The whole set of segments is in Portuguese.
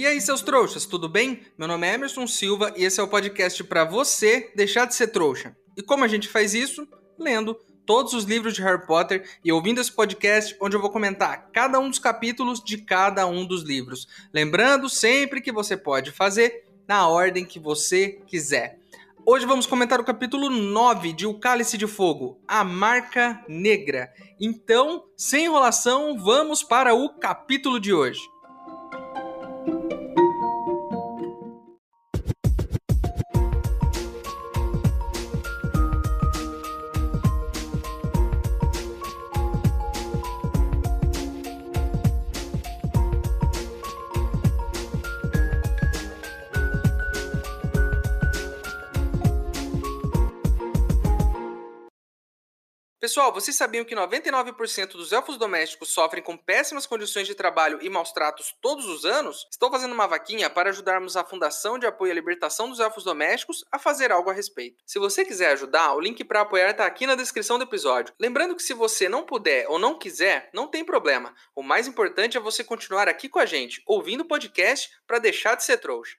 E aí, seus trouxas, tudo bem? Meu nome é Emerson Silva e esse é o podcast para você deixar de ser trouxa. E como a gente faz isso? Lendo todos os livros de Harry Potter e ouvindo esse podcast onde eu vou comentar cada um dos capítulos de cada um dos livros. Lembrando sempre que você pode fazer na ordem que você quiser. Hoje vamos comentar o capítulo 9 de O Cálice de Fogo, a Marca Negra. Então, sem enrolação, vamos para o capítulo de hoje. Pessoal, vocês sabiam que 99% dos elfos domésticos sofrem com péssimas condições de trabalho e maus tratos todos os anos? Estou fazendo uma vaquinha para ajudarmos a Fundação de Apoio à Libertação dos Elfos Domésticos a fazer algo a respeito. Se você quiser ajudar, o link para apoiar está aqui na descrição do episódio. Lembrando que se você não puder ou não quiser, não tem problema. O mais importante é você continuar aqui com a gente, ouvindo o podcast para deixar de ser trouxa.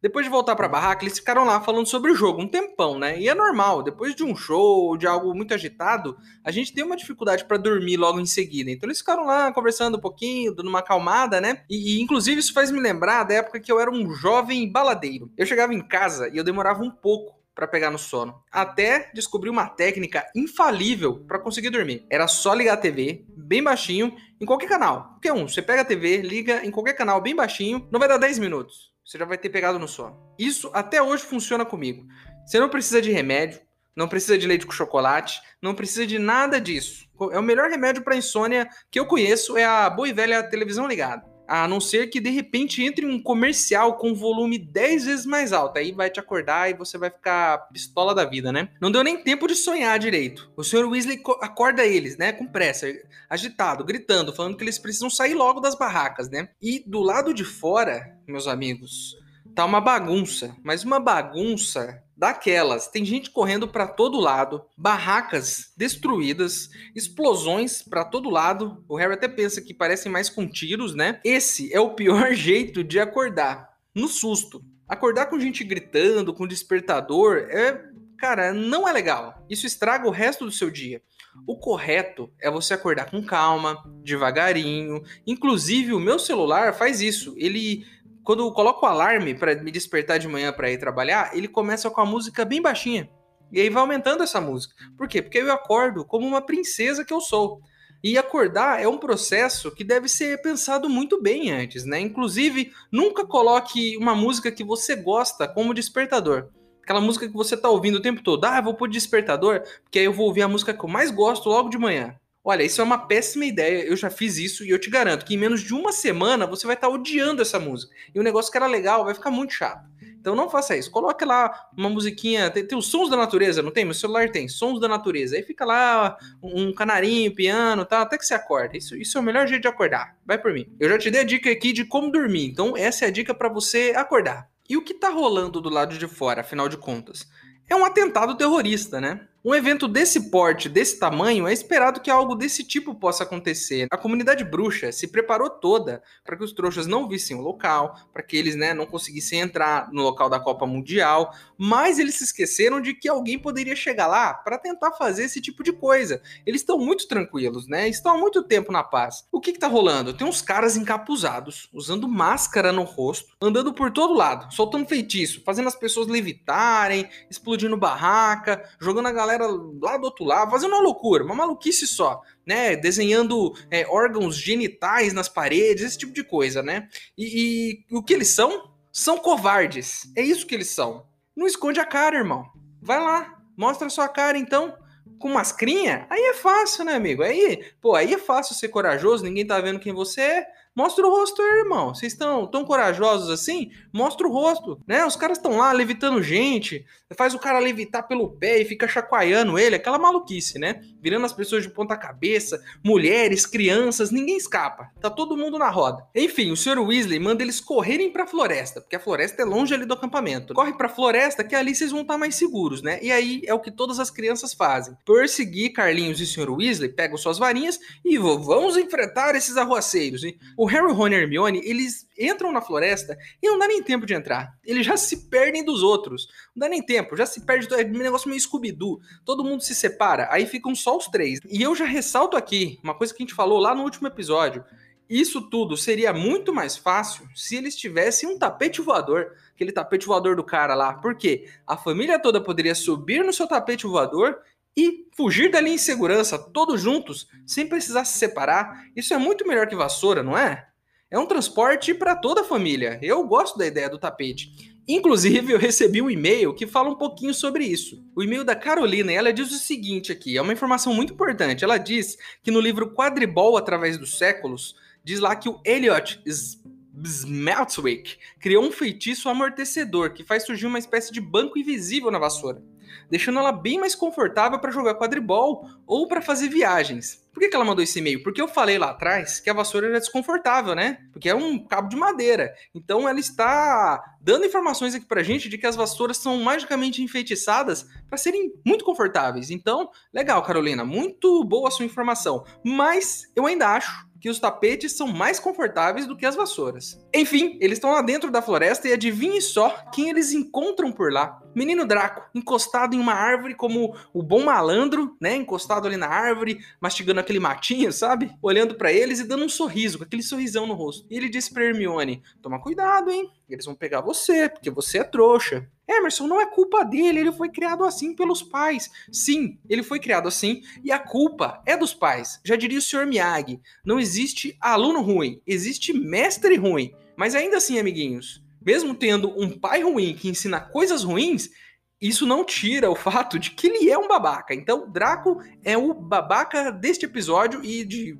Depois de voltar pra barraca, eles ficaram lá falando sobre o jogo um tempão, né? E é normal, depois de um show, de algo muito agitado, a gente tem uma dificuldade para dormir logo em seguida. Então eles ficaram lá conversando um pouquinho, dando uma acalmada, né? E, e, inclusive isso faz me lembrar da época que eu era um jovem baladeiro. Eu chegava em casa e eu demorava um pouco para pegar no sono, até descobrir uma técnica infalível para conseguir dormir. Era só ligar a TV bem baixinho em qualquer canal. Qualquer um, você pega a TV, liga em qualquer canal bem baixinho, não vai dar 10 minutos você já vai ter pegado no sono. Isso até hoje funciona comigo. Você não precisa de remédio, não precisa de leite com chocolate, não precisa de nada disso. É o melhor remédio para insônia que eu conheço é a boa e velha televisão ligada. A não ser que de repente entre um comercial com volume 10 vezes mais alto. Aí vai te acordar e você vai ficar pistola da vida, né? Não deu nem tempo de sonhar direito. O Sr. Weasley acorda eles, né? Com pressa, agitado, gritando, falando que eles precisam sair logo das barracas, né? E do lado de fora, meus amigos, tá uma bagunça. Mas uma bagunça daquelas. Tem gente correndo para todo lado, barracas destruídas, explosões para todo lado. O Harry até pensa que parecem mais com tiros, né? Esse é o pior jeito de acordar, no susto. Acordar com gente gritando, com despertador, é, cara, não é legal. Isso estraga o resto do seu dia. O correto é você acordar com calma, devagarinho. Inclusive, o meu celular faz isso. Ele quando eu coloco o alarme para me despertar de manhã para ir trabalhar, ele começa com a música bem baixinha. E aí vai aumentando essa música. Por quê? Porque eu acordo como uma princesa que eu sou. E acordar é um processo que deve ser pensado muito bem antes, né? Inclusive, nunca coloque uma música que você gosta como despertador. Aquela música que você tá ouvindo o tempo todo. Ah, vou pôr despertador, porque aí eu vou ouvir a música que eu mais gosto logo de manhã. Olha, isso é uma péssima ideia. Eu já fiz isso e eu te garanto que em menos de uma semana você vai estar odiando essa música. E o negócio que era legal vai ficar muito chato. Então não faça isso. Coloque lá uma musiquinha. Tem, tem, os sons da natureza, não tem? Meu celular tem sons da natureza. Aí fica lá um canarinho, piano tal, até que você acorda. Isso, isso é o melhor jeito de acordar. Vai por mim. Eu já te dei a dica aqui de como dormir. Então essa é a dica para você acordar. E o que tá rolando do lado de fora, afinal de contas? É um atentado terrorista, né? Um evento desse porte, desse tamanho, é esperado que algo desse tipo possa acontecer. A comunidade bruxa se preparou toda para que os trouxas não vissem o local, para que eles né, não conseguissem entrar no local da Copa Mundial, mas eles se esqueceram de que alguém poderia chegar lá para tentar fazer esse tipo de coisa. Eles estão muito tranquilos, né? Estão há muito tempo na paz. O que, está rolando? Tem uns caras encapuzados, usando máscara no rosto, andando por todo lado, soltando feitiço, fazendo as pessoas levitarem, explodindo barraca, jogando a galera galera lá do outro lado, fazendo uma loucura, uma maluquice só, né? Desenhando é, órgãos genitais nas paredes, esse tipo de coisa, né? E, e o que eles são? São covardes. É isso que eles são. Não esconde a cara, irmão. Vai lá, mostra a sua cara então com mascrinha, aí é fácil, né, amigo? Aí, pô, aí é fácil ser corajoso, ninguém tá vendo quem você é. Mostra o rosto aí, irmão. Vocês estão tão corajosos assim? Mostra o rosto, né? Os caras estão lá levitando gente, faz o cara levitar pelo pé e fica chacoalhando ele, aquela maluquice, né? Virando as pessoas de ponta cabeça, mulheres, crianças, ninguém escapa. Tá todo mundo na roda. Enfim, o Sr. Weasley manda eles correrem pra floresta, porque a floresta é longe ali do acampamento. Corre pra floresta que ali vocês vão estar mais seguros, né? E aí é o que todas as crianças fazem. Perseguir Carlinhos e Sr. Weasley, pegam suas varinhas e vamos enfrentar esses arruaceiros. Hein? O Harry, Ron e Hermione, eles entram na floresta e não dá nem tempo de entrar. Eles já se perdem dos outros. Não dá nem tempo, já se perde. É um negócio meio Scooby-Doo. Todo mundo se separa, aí ficam só os três. E eu já ressalto aqui uma coisa que a gente falou lá no último episódio. Isso tudo seria muito mais fácil se eles tivessem um tapete voador, aquele tapete voador do cara lá. Por quê? A família toda poderia subir no seu tapete voador e fugir dali em segurança, todos juntos, sem precisar se separar. Isso é muito melhor que vassoura, não é? É um transporte para toda a família. Eu gosto da ideia do tapete. Inclusive, eu recebi um e-mail que fala um pouquinho sobre isso. O e-mail da Carolina, e ela diz o seguinte aqui, é uma informação muito importante. Ela diz que no livro Quadribol através dos séculos, diz lá que o Elliot Smeltwick criou um feitiço amortecedor que faz surgir uma espécie de banco invisível na vassoura deixando ela bem mais confortável para jogar quadribol ou para fazer viagens. Por que, que ela mandou esse e-mail? Porque eu falei lá atrás que a vassoura era desconfortável, né? Porque é um cabo de madeira. Então ela está dando informações aqui pra gente de que as vassouras são magicamente enfeitiçadas para serem muito confortáveis. Então, legal, Carolina, muito boa a sua informação. Mas eu ainda acho que os tapetes são mais confortáveis do que as vassouras. Enfim, eles estão lá dentro da floresta e adivinhe só quem eles encontram por lá. Menino Draco, encostado em uma árvore como o bom malandro, né? Encostado ali na árvore, mastigando aquele matinho, sabe? Olhando para eles e dando um sorriso, com aquele sorrisão no rosto. E ele disse pra Hermione: Toma cuidado, hein? Eles vão pegar você, porque você é trouxa. Emerson, não é culpa dele, ele foi criado assim pelos pais. Sim, ele foi criado assim e a culpa é dos pais. Já diria o Sr. Miyagi: não existe aluno ruim, existe mestre ruim. Mas ainda assim, amiguinhos, mesmo tendo um pai ruim que ensina coisas ruins, isso não tira o fato de que ele é um babaca. Então, Draco é o babaca deste episódio e de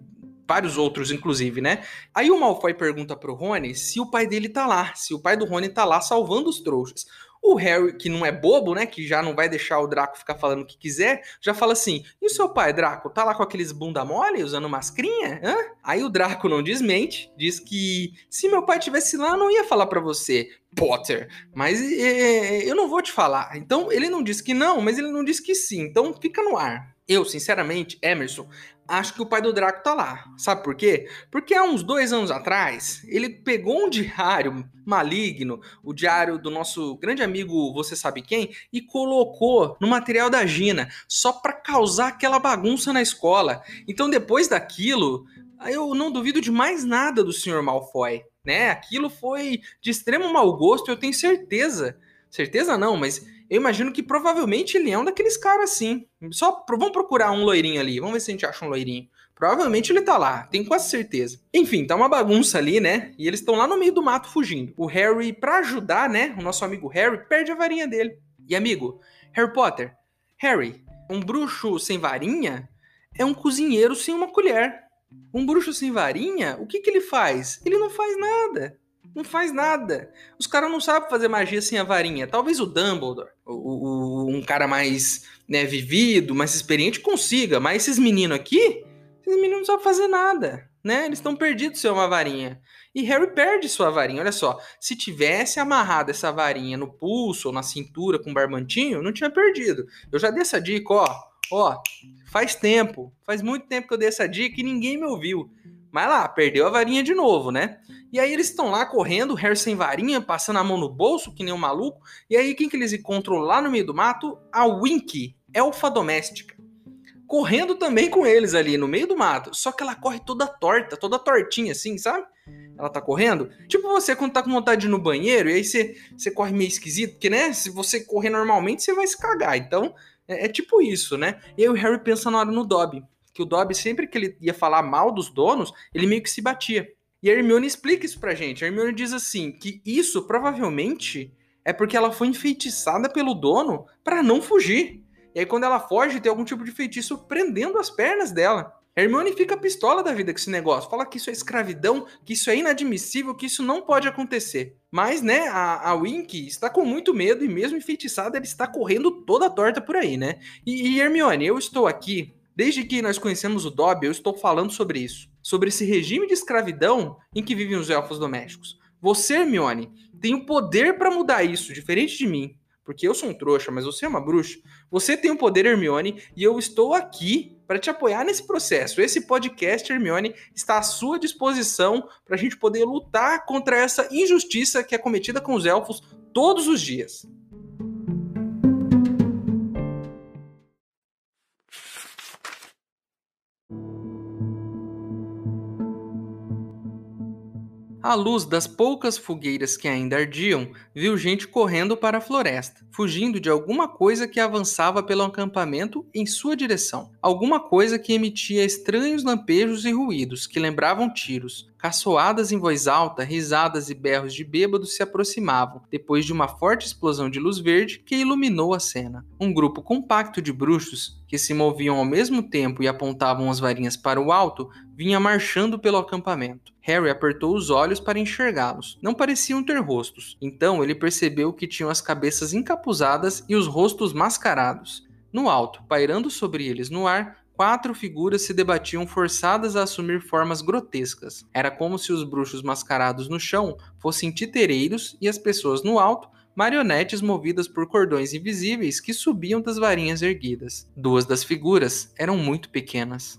vários outros, inclusive, né? Aí o Malfoy pergunta pro Rony se o pai dele tá lá, se o pai do Rony tá lá salvando os trouxas. O Harry, que não é bobo, né? Que já não vai deixar o Draco ficar falando o que quiser, já fala assim: e o seu pai, Draco, tá lá com aqueles bunda mole, usando mascrinha? Hã? Aí o Draco não desmente, diz que se meu pai tivesse lá, não ia falar para você, Potter. Mas é, eu não vou te falar. Então ele não disse que não, mas ele não disse que sim. Então fica no ar. Eu, sinceramente, Emerson, acho que o pai do Draco tá lá. Sabe por quê? Porque há uns dois anos atrás, ele pegou um diário maligno, o diário do nosso grande amigo, você sabe quem, e colocou no material da Gina, só para causar aquela bagunça na escola. Então, depois daquilo, eu não duvido de mais nada do Sr. Malfoy. Né? Aquilo foi de extremo mau gosto, eu tenho certeza. Certeza não, mas eu imagino que provavelmente ele é um daqueles caras assim. Só vamos procurar um loirinho ali, vamos ver se a gente acha um loirinho. Provavelmente ele tá lá, tenho quase certeza. Enfim, tá uma bagunça ali, né? E eles estão lá no meio do mato fugindo. O Harry, para ajudar, né? O nosso amigo Harry perde a varinha dele. E amigo, Harry Potter, Harry, um bruxo sem varinha é um cozinheiro sem uma colher. Um bruxo sem varinha, o que que ele faz? Ele não faz nada. Não faz nada. Os caras não sabem fazer magia sem a varinha. Talvez o Dumbledore, o, o, um cara mais né, vivido, mais experiente, consiga. Mas esses meninos aqui, esses meninos não sabem fazer nada. Né? Eles estão perdidos sem uma varinha. E Harry perde sua varinha. Olha só, se tivesse amarrado essa varinha no pulso ou na cintura com um barbantinho, não tinha perdido. Eu já dei essa dica, ó. Ó, faz tempo, faz muito tempo que eu dei essa dica e ninguém me ouviu. Mas lá, perdeu a varinha de novo, né? E aí eles estão lá correndo, Harry sem varinha, passando a mão no bolso, que nem um maluco. E aí quem que eles encontram lá no meio do mato? A Winky, elfa doméstica. Correndo também com eles ali no meio do mato. Só que ela corre toda torta, toda tortinha assim, sabe? Ela tá correndo. Tipo você quando tá com vontade de ir no banheiro, e aí você, você corre meio esquisito, porque, né? Se você correr normalmente, você vai se cagar. Então, é, é tipo isso, né? E aí o Harry pensa na hora no Dobby. Que o Dobby, sempre que ele ia falar mal dos donos, ele meio que se batia. E a Hermione explica isso pra gente. A Hermione diz assim, que isso provavelmente é porque ela foi enfeitiçada pelo dono para não fugir. E aí quando ela foge, tem algum tipo de feitiço prendendo as pernas dela. Hermione fica pistola da vida com esse negócio, fala que isso é escravidão, que isso é inadmissível, que isso não pode acontecer. Mas, né, a, a Wink está com muito medo e mesmo enfeitiçada, ela está correndo toda torta por aí, né? E, e Hermione, eu estou aqui, desde que nós conhecemos o Dobby, eu estou falando sobre isso. Sobre esse regime de escravidão em que vivem os elfos domésticos. Você, Hermione, tem o poder para mudar isso, diferente de mim. Porque eu sou um trouxa, mas você é uma bruxa. Você tem o poder, Hermione, e eu estou aqui para te apoiar nesse processo. Esse podcast, Hermione, está à sua disposição para a gente poder lutar contra essa injustiça que é cometida com os elfos todos os dias. À luz das poucas fogueiras que ainda ardiam, viu gente correndo para a floresta, fugindo de alguma coisa que avançava pelo acampamento em sua direção. Alguma coisa que emitia estranhos lampejos e ruídos que lembravam tiros. Caçoadas em voz alta, risadas e berros de bêbados se aproximavam, depois de uma forte explosão de luz verde que iluminou a cena. Um grupo compacto de bruxos, que se moviam ao mesmo tempo e apontavam as varinhas para o alto, vinha marchando pelo acampamento. Harry apertou os olhos para enxergá-los. Não pareciam ter rostos. Então ele percebeu que tinham as cabeças encapuzadas e os rostos mascarados. No alto, pairando sobre eles no ar, quatro figuras se debatiam forçadas a assumir formas grotescas. Era como se os bruxos mascarados no chão fossem titereiros e as pessoas no alto marionetes movidas por cordões invisíveis que subiam das varinhas erguidas. Duas das figuras eram muito pequenas.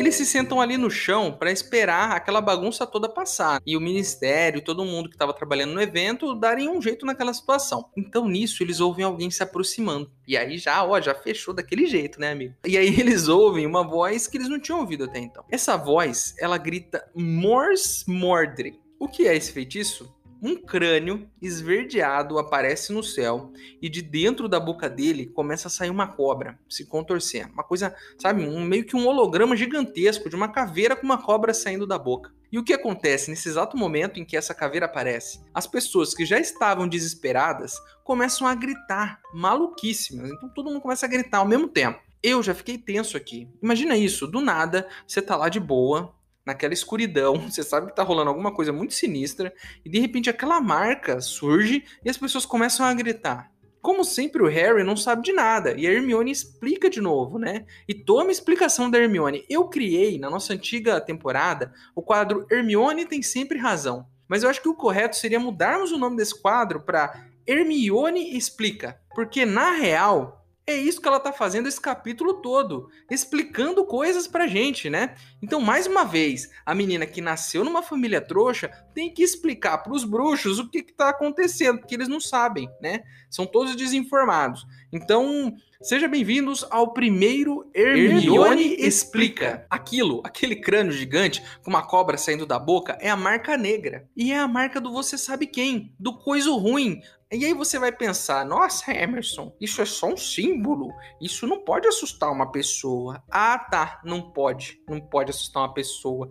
Eles se sentam ali no chão para esperar aquela bagunça toda passar e o ministério, todo mundo que estava trabalhando no evento, darem um jeito naquela situação. Então nisso eles ouvem alguém se aproximando. E aí já, ó, já fechou daquele jeito, né, amigo? E aí eles ouvem uma voz que eles não tinham ouvido até então. Essa voz, ela grita Mors Mordre. O que é esse feitiço? Um crânio esverdeado aparece no céu e de dentro da boca dele começa a sair uma cobra se contorcendo. Uma coisa, sabe, um, meio que um holograma gigantesco de uma caveira com uma cobra saindo da boca. E o que acontece nesse exato momento em que essa caveira aparece? As pessoas que já estavam desesperadas começam a gritar, maluquíssimas. Então todo mundo começa a gritar ao mesmo tempo. Eu já fiquei tenso aqui. Imagina isso, do nada, você tá lá de boa, naquela escuridão, você sabe que tá rolando alguma coisa muito sinistra, e de repente aquela marca surge e as pessoas começam a gritar. Como sempre, o Harry não sabe de nada, e a Hermione explica de novo, né? E toma a explicação da Hermione. Eu criei, na nossa antiga temporada, o quadro Hermione tem sempre razão. Mas eu acho que o correto seria mudarmos o nome desse quadro para Hermione explica. Porque, na real, é isso que ela tá fazendo esse capítulo todo, explicando coisas pra gente, né? Então, mais uma vez, a menina que nasceu numa família trouxa tem que explicar para os bruxos o que, que tá acontecendo, porque eles não sabem, né? São todos desinformados. Então, Sejam bem-vindos ao primeiro Hermione, Hermione Explica. Aquilo, aquele crânio gigante com uma cobra saindo da boca, é a marca negra. E é a marca do você sabe quem, do coisa ruim, e aí você vai pensar, nossa, Emerson, isso é só um símbolo. Isso não pode assustar uma pessoa. Ah, tá, não pode. Não pode assustar uma pessoa.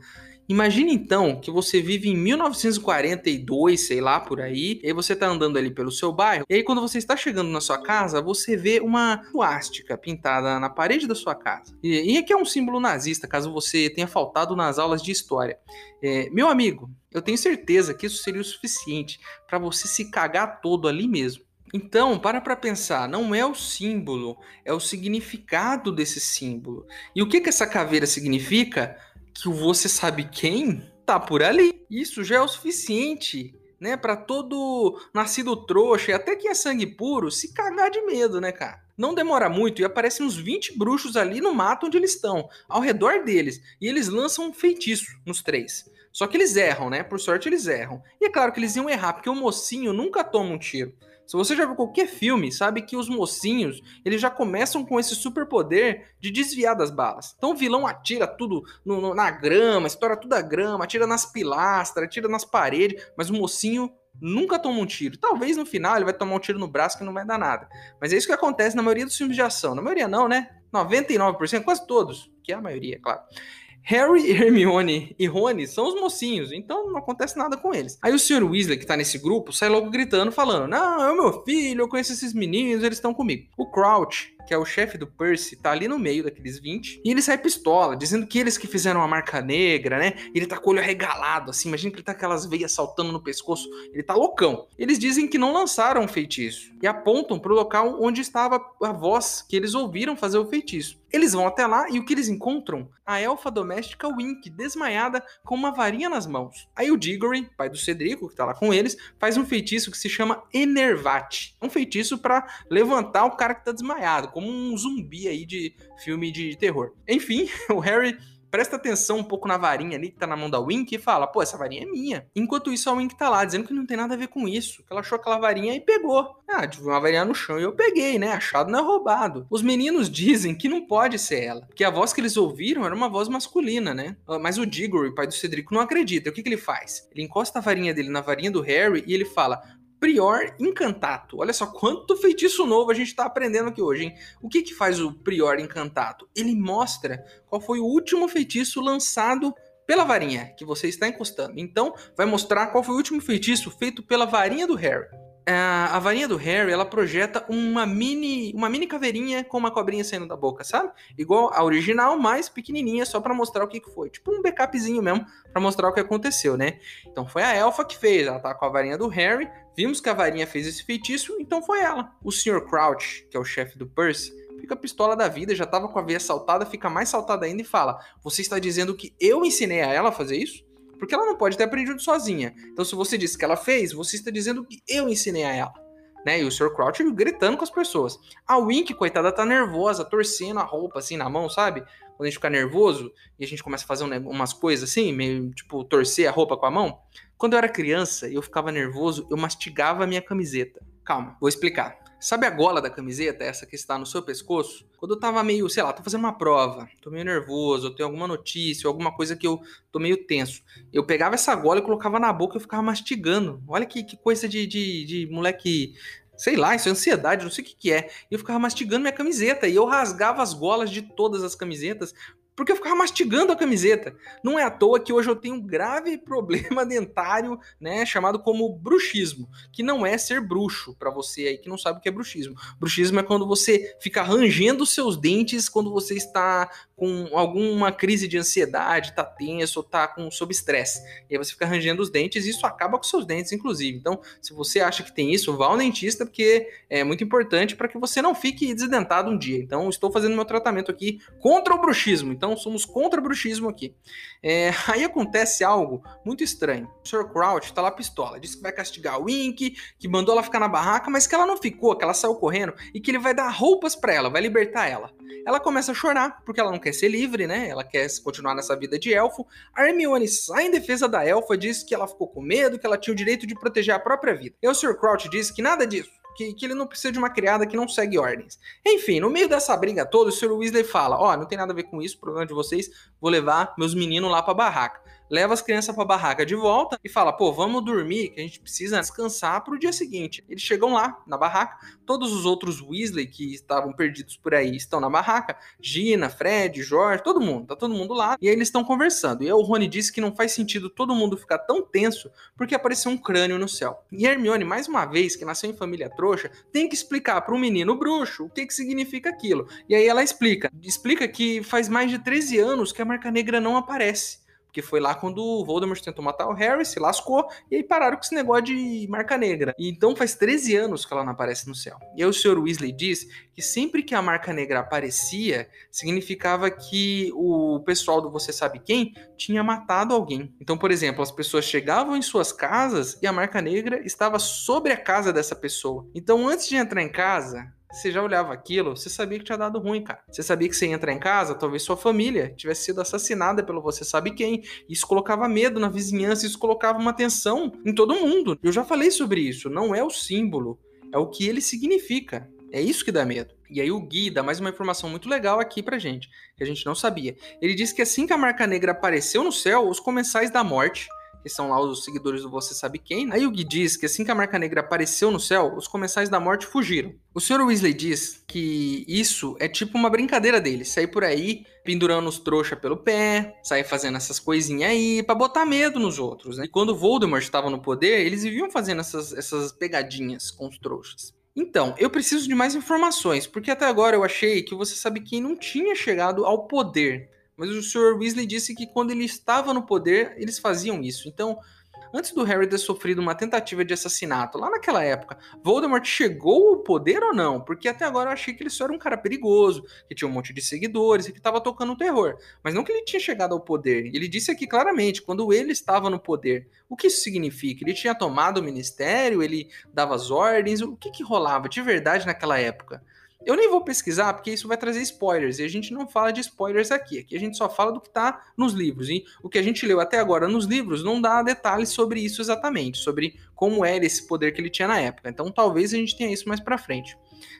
Imagine então que você vive em 1942, sei lá, por aí, e aí você tá andando ali pelo seu bairro, e aí quando você está chegando na sua casa, você vê uma suástica pintada na parede da sua casa. E, e aqui é um símbolo nazista, caso você tenha faltado nas aulas de história. É, meu amigo, eu tenho certeza que isso seria o suficiente para você se cagar todo ali mesmo. Então, para para pensar, não é o símbolo, é o significado desse símbolo. E o que, que essa caveira significa? Que o você sabe quem tá por ali. Isso já é o suficiente, né, para todo nascido trouxa e até quem é sangue puro se cagar de medo, né, cara? Não demora muito e aparecem uns 20 bruxos ali no mato onde eles estão, ao redor deles, e eles lançam um feitiço nos três. Só que eles erram, né? Por sorte eles erram. E é claro que eles iam errar, porque o mocinho nunca toma um tiro. Se você já viu qualquer filme, sabe que os mocinhos, eles já começam com esse superpoder de desviar das balas. Então o vilão atira tudo no, no, na grama, estoura tudo a grama, atira nas pilastras, atira nas paredes, mas o mocinho nunca toma um tiro. Talvez no final ele vai tomar um tiro no braço que não vai dar nada. Mas é isso que acontece na maioria dos filmes de ação. Na maioria não, né? 99%, quase todos, que é a maioria, claro. Harry, Hermione e Rony são os mocinhos, então não acontece nada com eles. Aí o Sr. Weasley, que tá nesse grupo, sai logo gritando, falando: Não, é o meu filho, eu conheço esses meninos, eles estão comigo. O Crouch, que é o chefe do Percy, tá ali no meio daqueles 20, e ele sai pistola, dizendo que eles que fizeram a marca negra, né? Ele tá com o olho arregalado, assim, imagina que ele tá com aquelas veias saltando no pescoço, ele tá loucão. Eles dizem que não lançaram um feitiço, e apontam pro local onde estava a voz que eles ouviram fazer o feitiço. Eles vão até lá e o que eles encontram? A elfa doméstica Wink, desmaiada, com uma varinha nas mãos. Aí o Diggory, pai do Cedrico, que tá lá com eles, faz um feitiço que se chama Enervate. Um feitiço para levantar o cara que tá desmaiado, como um zumbi aí de filme de terror. Enfim, o Harry presta atenção um pouco na varinha ali que tá na mão da Wink e fala: pô, essa varinha é minha. Enquanto isso, a Wink tá lá dizendo que não tem nada a ver com isso, que ela achou aquela varinha e pegou. Ah, tive uma varinha no chão e eu peguei, né? Achado não é roubado. Os meninos dizem que não pode ser ela, que a voz que eles ouviram era uma voz masculina, né? Ah, mas o Diggory, pai do Cedrico, não acredita. O que, que ele faz? Ele encosta a varinha dele na varinha do Harry e ele fala: Prior Encantato. Olha só quanto feitiço novo a gente está aprendendo aqui hoje, hein? O que, que faz o Prior Encantato? Ele mostra qual foi o último feitiço lançado pela varinha que você está encostando. Então, vai mostrar qual foi o último feitiço feito pela varinha do Harry. É, a varinha do Harry, ela projeta uma mini, uma mini caveirinha com uma cobrinha saindo da boca, sabe? Igual a original, mais pequenininha, só para mostrar o que, que foi. Tipo um backupzinho mesmo, para mostrar o que aconteceu, né? Então foi a elfa que fez, ela tá com a varinha do Harry, vimos que a varinha fez esse feitiço, então foi ela. O Sr. Crouch, que é o chefe do Percy, fica pistola da vida, já tava com a veia saltada, fica mais saltada ainda e fala: Você está dizendo que eu ensinei a ela a fazer isso? Porque ela não pode ter aprendido sozinha. Então, se você disse que ela fez, você está dizendo que eu ensinei a ela. Né? E o Sr. Crouch gritando com as pessoas. A Wink, coitada, tá nervosa, torcendo a roupa assim na mão, sabe? Quando a gente fica nervoso e a gente começa a fazer umas coisas assim, meio tipo torcer a roupa com a mão. Quando eu era criança e eu ficava nervoso, eu mastigava a minha camiseta. Calma, vou explicar. Sabe a gola da camiseta, essa que está no seu pescoço? Quando eu tava meio, sei lá, tô fazendo uma prova, tô meio nervoso, eu tenho alguma notícia, alguma coisa que eu tô meio tenso. Eu pegava essa gola e colocava na boca e eu ficava mastigando. Olha que, que coisa de, de, de moleque sei lá, isso é ansiedade, não sei o que, que é. E eu ficava mastigando minha camiseta e eu rasgava as golas de todas as camisetas porque eu ficava mastigando a camiseta. Não é à toa que hoje eu tenho um grave problema dentário, né, chamado como bruxismo, que não é ser bruxo, para você aí que não sabe o que é bruxismo. Bruxismo é quando você fica rangendo seus dentes quando você está com alguma crise de ansiedade, tá tenso, tá com sob estresse. E aí você fica rangendo os dentes e isso acaba com seus dentes, inclusive. Então, se você acha que tem isso, vá ao dentista, porque é muito importante para que você não fique desdentado um dia. Então, estou fazendo meu tratamento aqui contra o bruxismo. Então, somos contra bruxismo aqui. É, aí acontece algo muito estranho. O Sr. Crouch tá lá pistola, disse que vai castigar o Wink, que mandou ela ficar na barraca, mas que ela não ficou, que ela saiu correndo e que ele vai dar roupas para ela, vai libertar ela. Ela começa a chorar porque ela não quer ser livre, né? Ela quer continuar nessa vida de elfo. A Hermione sai em defesa da elfa, diz que ela ficou com medo, que ela tinha o direito de proteger a própria vida. E o Sr. Crouch diz que nada disso. Que, que, ele não precisa de uma criada que não segue ordens. Enfim, no meio dessa briga toda, o Sr. Weasley fala: Ó, oh, não tem nada a ver com isso, problema de vocês, vou levar meus meninos lá pra barraca leva as crianças pra barraca de volta e fala: pô, vamos dormir, que a gente precisa descansar pro dia seguinte. Eles chegam lá, na barraca, todos os outros Weasley que estavam perdidos por aí estão na barraca: Gina, Fred, Jorge, todo mundo, tá todo mundo lá. E aí eles estão conversando. E aí o Rony disse que não faz sentido todo mundo ficar tão tenso porque apareceu um crânio no céu. E Hermione, mais uma vez, que nasceu em família trouxa, tem que explicar um menino bruxo o que, que significa aquilo. E aí ela explica: explica que faz mais de 13 anos que a marca negra não aparece. Porque foi lá quando o Voldemort tentou matar o Harry, se lascou, e aí pararam com esse negócio de marca negra. E então faz 13 anos que ela não aparece no céu. E aí o Sr. Weasley diz que sempre que a marca negra aparecia, significava que o pessoal do Você Sabe Quem tinha matado alguém. Então, por exemplo, as pessoas chegavam em suas casas e a marca negra estava sobre a casa dessa pessoa. Então, antes de entrar em casa, você já olhava aquilo, você sabia que tinha dado ruim, cara. Você sabia que você ia entrar em casa, talvez sua família tivesse sido assassinada pelo você sabe quem. Isso colocava medo na vizinhança, isso colocava uma tensão em todo mundo. Eu já falei sobre isso. Não é o símbolo, é o que ele significa. É isso que dá medo. E aí o Gui dá mais uma informação muito legal aqui pra gente, que a gente não sabia. Ele diz que assim que a marca negra apareceu no céu, os comensais da morte que são lá os seguidores do Você Sabe Quem. Aí o Gui diz que assim que a marca negra apareceu no céu, os comensais da morte fugiram. O Sr. Weasley diz que isso é tipo uma brincadeira dele, sair por aí pendurando os trouxa pelo pé, sair fazendo essas coisinhas aí para botar medo nos outros, né? E quando Voldemort estava no poder, eles viviam fazendo essas, essas pegadinhas com os trouxas. Então, eu preciso de mais informações, porque até agora eu achei que você sabe quem não tinha chegado ao poder. Mas o Sr. Weasley disse que quando ele estava no poder, eles faziam isso. Então, antes do Harry ter sofrido uma tentativa de assassinato, lá naquela época, Voldemort chegou ao poder ou não? Porque até agora eu achei que ele só era um cara perigoso, que tinha um monte de seguidores e que estava tocando terror. Mas não que ele tinha chegado ao poder. Ele disse aqui claramente, quando ele estava no poder. O que isso significa? Ele tinha tomado o ministério, ele dava as ordens, o que, que rolava de verdade naquela época? Eu nem vou pesquisar, porque isso vai trazer spoilers, e a gente não fala de spoilers aqui. Aqui a gente só fala do que está nos livros. E o que a gente leu até agora nos livros não dá detalhes sobre isso exatamente, sobre como era esse poder que ele tinha na época. Então talvez a gente tenha isso mais para frente.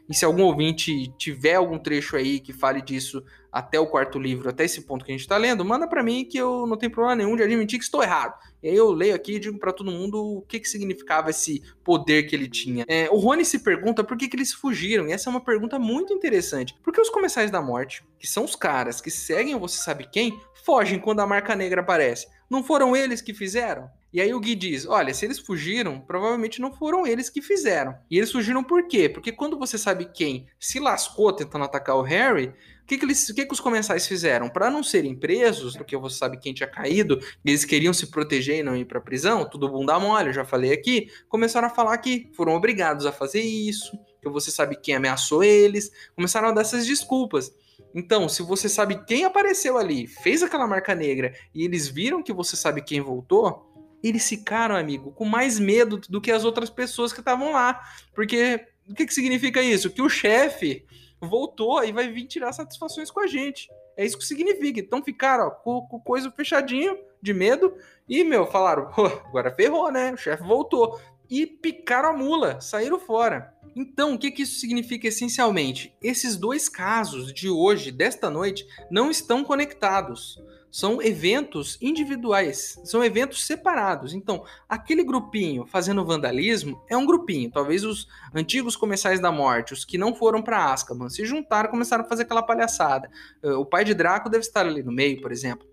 E se algum ouvinte tiver algum trecho aí que fale disso até o quarto livro, até esse ponto que a gente está lendo, manda para mim que eu não tenho problema nenhum de admitir que estou errado. E aí eu leio aqui e digo para todo mundo o que, que significava esse poder que ele tinha. É, o Rony se pergunta por que, que eles fugiram, e essa é uma pergunta muito interessante. Porque os Comensais da Morte, que são os caras que seguem você sabe quem, fogem quando a marca negra aparece. Não foram eles que fizeram? E aí o Gui diz: olha, se eles fugiram, provavelmente não foram eles que fizeram. E eles fugiram por quê? Porque quando você sabe quem se lascou tentando atacar o Harry, o que, que, eles, o que, que os comensais fizeram? Para não serem presos, porque você sabe quem tinha caído, eles queriam se proteger e não ir para prisão, tudo bunda mole, eu já falei aqui, começaram a falar que foram obrigados a fazer isso, que você sabe quem ameaçou eles, começaram a dar essas desculpas. Então, se você sabe quem apareceu ali, fez aquela marca negra e eles viram que você sabe quem voltou, eles ficaram, amigo, com mais medo do que as outras pessoas que estavam lá. Porque o que, que significa isso? Que o chefe voltou e vai vir tirar satisfações com a gente. É isso que significa. Então ficaram ó, com, com coisa fechadinho, de medo, e, meu, falaram, agora ferrou, né? O chefe voltou. E picaram a mula, saíram fora. Então, o que, que isso significa essencialmente? Esses dois casos de hoje, desta noite, não estão conectados são eventos individuais, são eventos separados. Então, aquele grupinho fazendo vandalismo é um grupinho. Talvez os antigos comensais da morte, os que não foram para Azkaban, se juntaram e começaram a fazer aquela palhaçada. Eh, o pai de Draco deve estar ali no meio, por exemplo.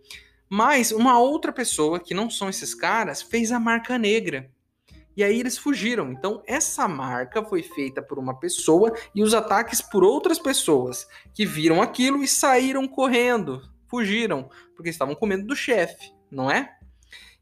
Mas uma outra pessoa, que não são esses caras, fez a marca negra. E aí eles fugiram. Então, essa marca foi feita por uma pessoa e os ataques por outras pessoas que viram aquilo e saíram correndo fugiram, porque estavam com medo do chefe, não é?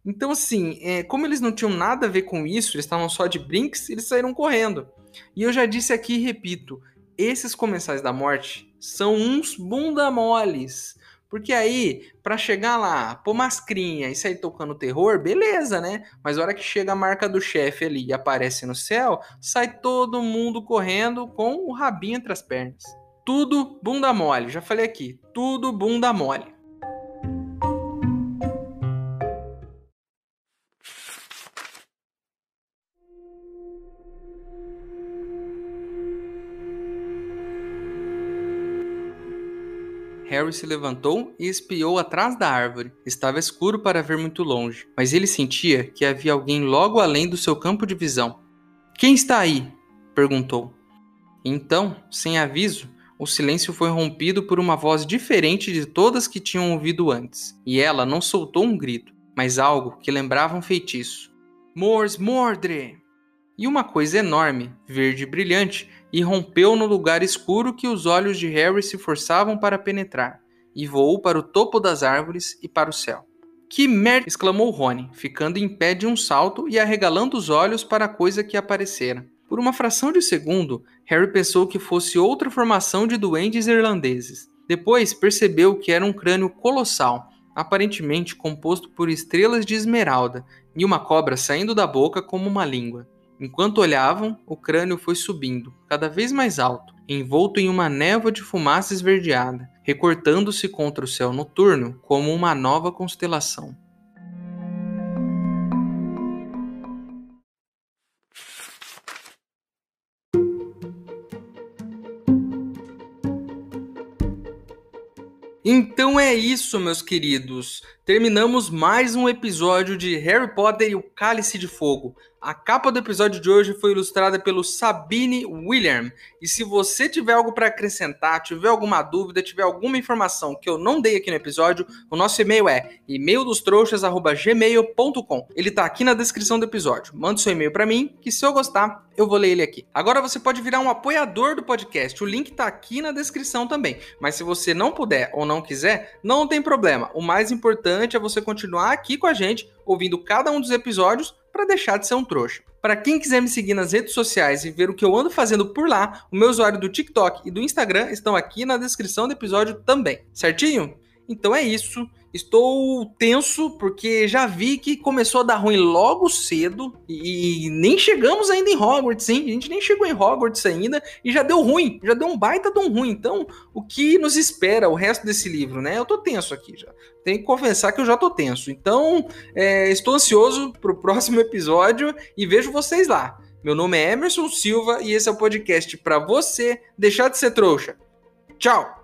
Então, assim, é, como eles não tinham nada a ver com isso, eles estavam só de brinks, eles saíram correndo. E eu já disse aqui e repito: esses comensais da morte são uns bunda moles. Porque aí, para chegar lá, pôr mascrinha e sair tocando terror, beleza, né? Mas a hora que chega a marca do chefe ali e aparece no céu, sai todo mundo correndo com o rabinho entre as pernas. Tudo bunda mole, já falei aqui, tudo bunda mole. Harry se levantou e espiou atrás da árvore. Estava escuro para ver muito longe, mas ele sentia que havia alguém logo além do seu campo de visão. Quem está aí? perguntou. Então, sem aviso, o silêncio foi rompido por uma voz diferente de todas que tinham ouvido antes, e ela não soltou um grito, mas algo que lembrava um feitiço. Mors Mordre! E uma coisa enorme, verde e brilhante, irrompeu no lugar escuro que os olhos de Harry se forçavam para penetrar, e voou para o topo das árvores e para o céu. Que merda! exclamou Rony, ficando em pé de um salto e arregalando os olhos para a coisa que aparecera. Por uma fração de segundo, Harry pensou que fosse outra formação de duendes irlandeses. Depois percebeu que era um crânio colossal, aparentemente composto por estrelas de esmeralda, e uma cobra saindo da boca como uma língua. Enquanto olhavam, o crânio foi subindo, cada vez mais alto, envolto em uma névoa de fumaça esverdeada, recortando-se contra o céu noturno como uma nova constelação. Então é isso, meus queridos. Terminamos mais um episódio de Harry Potter e o Cálice de Fogo. A capa do episódio de hoje foi ilustrada pelo Sabine William. E se você tiver algo para acrescentar, tiver alguma dúvida, tiver alguma informação que eu não dei aqui no episódio, o nosso e-mail é e-maildostrouxas@gmail.com. Ele está aqui na descrição do episódio. Mande seu e-mail para mim, que se eu gostar, eu vou ler ele aqui. Agora você pode virar um apoiador do podcast. O link está aqui na descrição também. Mas se você não puder ou não quiser, não tem problema. O mais importante é você continuar aqui com a gente, ouvindo cada um dos episódios para deixar de ser um trouxa. Para quem quiser me seguir nas redes sociais e ver o que eu ando fazendo por lá, o meu usuário do TikTok e do Instagram estão aqui na descrição do episódio também. Certinho? Então é isso. Estou tenso porque já vi que começou a dar ruim logo cedo e nem chegamos ainda em Hogwarts, hein? A gente nem chegou em Hogwarts ainda e já deu ruim, já deu um baita de um ruim. Então, o que nos espera o resto desse livro, né? Eu tô tenso aqui já. Tenho que confessar que eu já tô tenso. Então, é, estou ansioso pro próximo episódio e vejo vocês lá. Meu nome é Emerson Silva e esse é o podcast para você deixar de ser trouxa. Tchau!